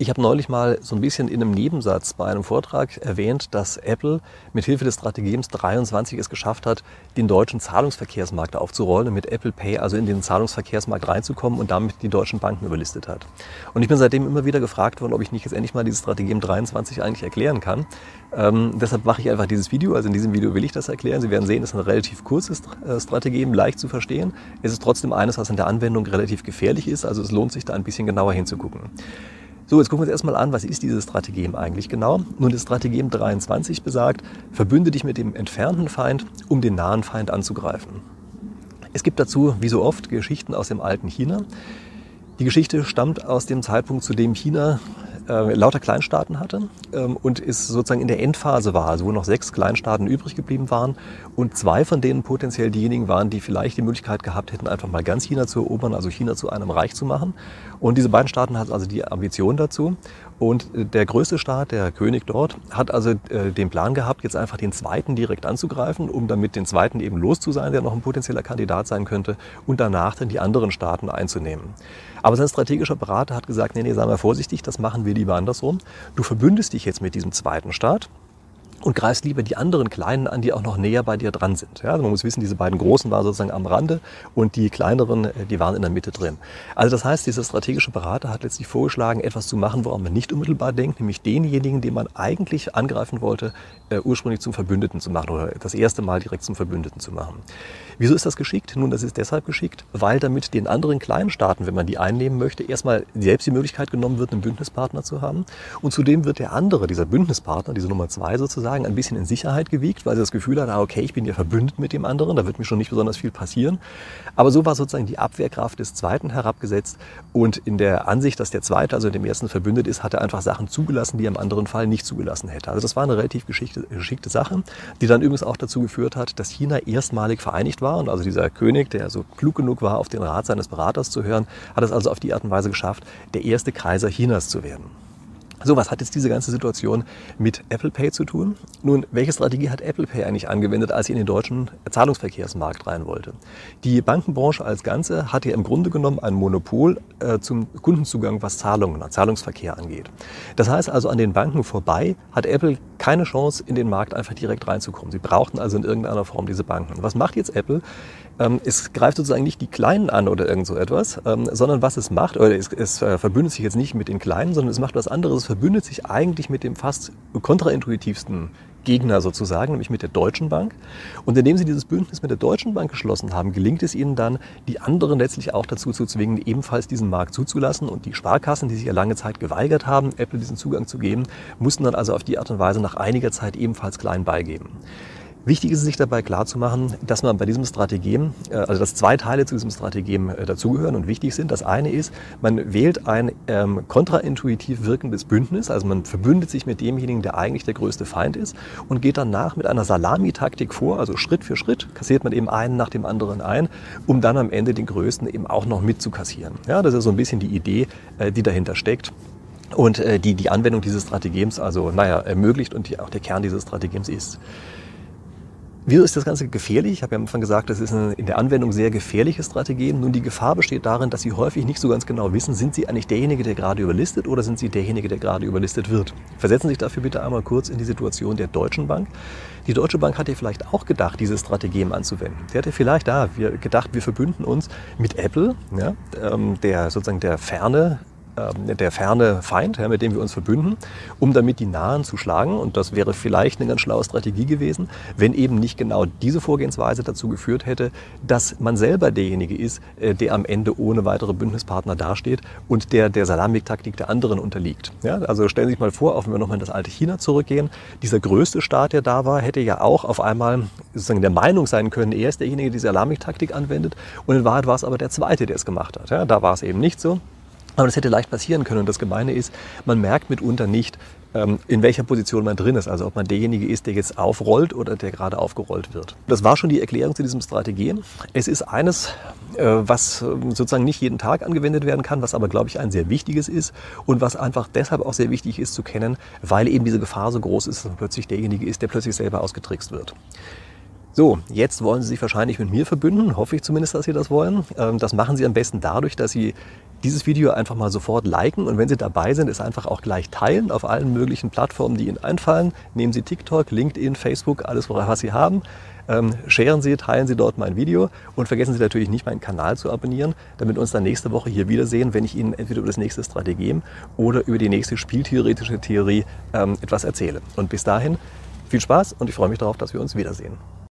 Ich habe neulich mal so ein bisschen in einem Nebensatz bei einem Vortrag erwähnt, dass Apple mit Hilfe des Strategems 23 es geschafft hat, den deutschen Zahlungsverkehrsmarkt aufzurollen und mit Apple Pay also in den Zahlungsverkehrsmarkt reinzukommen und damit die deutschen Banken überlistet hat. Und ich bin seitdem immer wieder gefragt worden, ob ich nicht jetzt endlich mal dieses Strategem 23 eigentlich erklären kann. Ähm, deshalb mache ich einfach dieses Video. Also in diesem Video will ich das erklären. Sie werden sehen, es ist ein relativ kurzes äh, Strategem, leicht zu verstehen. Es ist trotzdem eines, was in der Anwendung relativ gefährlich ist. Also es lohnt sich da ein bisschen genauer hinzugucken. So, jetzt gucken wir uns erstmal an, was ist dieses Strategem eigentlich genau? Nun, das Strategem 23 besagt, verbünde dich mit dem entfernten Feind, um den nahen Feind anzugreifen. Es gibt dazu, wie so oft, Geschichten aus dem alten China. Die Geschichte stammt aus dem Zeitpunkt, zu dem China äh, lauter Kleinstaaten hatte ähm, und ist sozusagen in der Endphase war, also wo noch sechs Kleinstaaten übrig geblieben waren und zwei von denen potenziell diejenigen waren, die vielleicht die Möglichkeit gehabt hätten, einfach mal ganz China zu erobern, also China zu einem Reich zu machen. Und diese beiden Staaten hatten also die Ambition dazu. Und äh, der größte Staat, der König dort, hat also äh, den Plan gehabt, jetzt einfach den zweiten direkt anzugreifen, um damit den zweiten eben los zu sein, der noch ein potenzieller Kandidat sein könnte, und danach dann die anderen Staaten einzunehmen. Aber sein strategischer Berater hat gesagt, nee, nee, sei mal vorsichtig, das machen wir lieber andersrum. Du verbündest dich jetzt mit diesem zweiten Staat und greifst lieber die anderen Kleinen an, die auch noch näher bei dir dran sind. Ja, also man muss wissen, diese beiden Großen waren sozusagen am Rande und die kleineren, äh, die waren in der Mitte drin. Also das heißt, dieser strategische Berater hat letztlich vorgeschlagen, etwas zu machen, woran man nicht unmittelbar denkt, nämlich denjenigen, den man eigentlich angreifen wollte, äh, ursprünglich zum Verbündeten zu machen oder das erste Mal direkt zum Verbündeten zu machen. Wieso ist das geschickt? Nun, das ist deshalb geschickt, weil damit den anderen kleinen Staaten, wenn man die einnehmen möchte, erstmal selbst die Möglichkeit genommen wird, einen Bündnispartner zu haben. Und zudem wird der andere, dieser Bündnispartner, diese Nummer zwei sozusagen, ein bisschen in Sicherheit gewiegt, weil sie das Gefühl hat, ah, okay, ich bin ja verbündet mit dem anderen, da wird mir schon nicht besonders viel passieren. Aber so war sozusagen die Abwehrkraft des Zweiten herabgesetzt und in der Ansicht, dass der Zweite, also dem Ersten verbündet ist, hat er einfach Sachen zugelassen, die er im anderen Fall nicht zugelassen hätte. Also das war eine relativ geschickte, Sache, die dann übrigens auch dazu geführt hat, dass China erstmalig vereinigt war. Und also dieser König, der so klug genug war, auf den Rat seines Beraters zu hören, hat es also auf die Art und Weise geschafft, der erste Kaiser Chinas zu werden. So, was hat jetzt diese ganze Situation mit Apple Pay zu tun? Nun, welche Strategie hat Apple Pay eigentlich angewendet, als sie in den deutschen Zahlungsverkehrsmarkt rein wollte? Die Bankenbranche als Ganze hat ja im Grunde genommen ein Monopol äh, zum Kundenzugang, was Zahlungen, Zahlungsverkehr angeht. Das heißt also, an den Banken vorbei hat Apple keine Chance, in den Markt einfach direkt reinzukommen. Sie brauchten also in irgendeiner Form diese Banken. Was macht jetzt Apple? Ähm, es greift sozusagen nicht die Kleinen an oder irgend so etwas, ähm, sondern was es macht, oder es, es äh, verbündet sich jetzt nicht mit den Kleinen, sondern es macht was anderes, es verbündet sich eigentlich mit dem fast kontraintuitivsten Gegner sozusagen, nämlich mit der Deutschen Bank. Und indem sie dieses Bündnis mit der Deutschen Bank geschlossen haben, gelingt es ihnen dann, die anderen letztlich auch dazu zu zwingen, ebenfalls diesen Markt zuzulassen. Und die Sparkassen, die sich ja lange Zeit geweigert haben, Apple diesen Zugang zu geben, mussten dann also auf die Art und Weise nach einiger Zeit ebenfalls klein beigeben. Wichtig ist es sich dabei klarzumachen, dass man bei diesem Strategem, äh, also dass zwei Teile zu diesem Strategem äh, dazugehören und wichtig sind. Das eine ist, man wählt ein ähm, kontraintuitiv wirkendes Bündnis, also man verbündet sich mit demjenigen, der eigentlich der größte Feind ist und geht danach mit einer Salamitaktik vor, also Schritt für Schritt kassiert man eben einen nach dem anderen ein, um dann am Ende den größten eben auch noch mitzukassieren. Ja, das ist so ein bisschen die Idee, äh, die dahinter steckt und die die Anwendung dieses Strategems also naja ermöglicht und die auch der Kern dieses Strategems ist. Wieso ist das Ganze gefährlich? Ich habe ja am Anfang gesagt, das ist eine, in der Anwendung sehr gefährliche Strategie. Nun, die Gefahr besteht darin, dass Sie häufig nicht so ganz genau wissen, sind Sie eigentlich derjenige, der gerade überlistet oder sind Sie derjenige, der gerade überlistet wird. Versetzen Sie sich dafür bitte einmal kurz in die Situation der Deutschen Bank. Die Deutsche Bank hat ja vielleicht auch gedacht, diese Strategien anzuwenden. Sie hatte vielleicht da wir gedacht, wir verbünden uns mit Apple, ja, ähm, der sozusagen der ferne der ferne Feind, mit dem wir uns verbünden, um damit die Nahen zu schlagen. Und das wäre vielleicht eine ganz schlaue Strategie gewesen, wenn eben nicht genau diese Vorgehensweise dazu geführt hätte, dass man selber derjenige ist, äh, der am Ende ohne weitere Bündnispartner dasteht und der der Salamik-Taktik der anderen unterliegt. Ja, also stellen Sie sich mal vor, auch wenn wir nochmal in das alte China zurückgehen, dieser größte Staat, der da war, hätte ja auch auf einmal sozusagen der Meinung sein können, er ist derjenige, der die Salamik-Taktik anwendet. Und in Wahrheit war es aber der Zweite, der es gemacht hat. Ja, da war es eben nicht so. Aber das hätte leicht passieren können. Und das Gemeine ist, man merkt mitunter nicht, ähm, in welcher Position man drin ist. Also ob man derjenige ist, der jetzt aufrollt oder der gerade aufgerollt wird. Das war schon die Erklärung zu diesem Strategie. Es ist eines, äh, was ähm, sozusagen nicht jeden Tag angewendet werden kann, was aber, glaube ich, ein sehr wichtiges ist und was einfach deshalb auch sehr wichtig ist zu kennen, weil eben diese Gefahr so groß ist, dass man plötzlich derjenige ist, der plötzlich selber ausgetrickst wird. So, jetzt wollen Sie sich wahrscheinlich mit mir verbünden, hoffe ich zumindest, dass Sie das wollen. Ähm, das machen Sie am besten dadurch, dass Sie dieses Video einfach mal sofort liken und wenn Sie dabei sind, es einfach auch gleich teilen auf allen möglichen Plattformen, die Ihnen einfallen. Nehmen Sie TikTok, LinkedIn, Facebook, alles, was Sie haben. Ähm, sharen Sie, teilen Sie dort mein Video und vergessen Sie natürlich nicht, meinen Kanal zu abonnieren, damit wir uns dann nächste Woche hier wiedersehen, wenn ich Ihnen entweder über das nächste Strategem oder über die nächste spieltheoretische Theorie ähm, etwas erzähle. Und bis dahin viel Spaß und ich freue mich darauf, dass wir uns wiedersehen.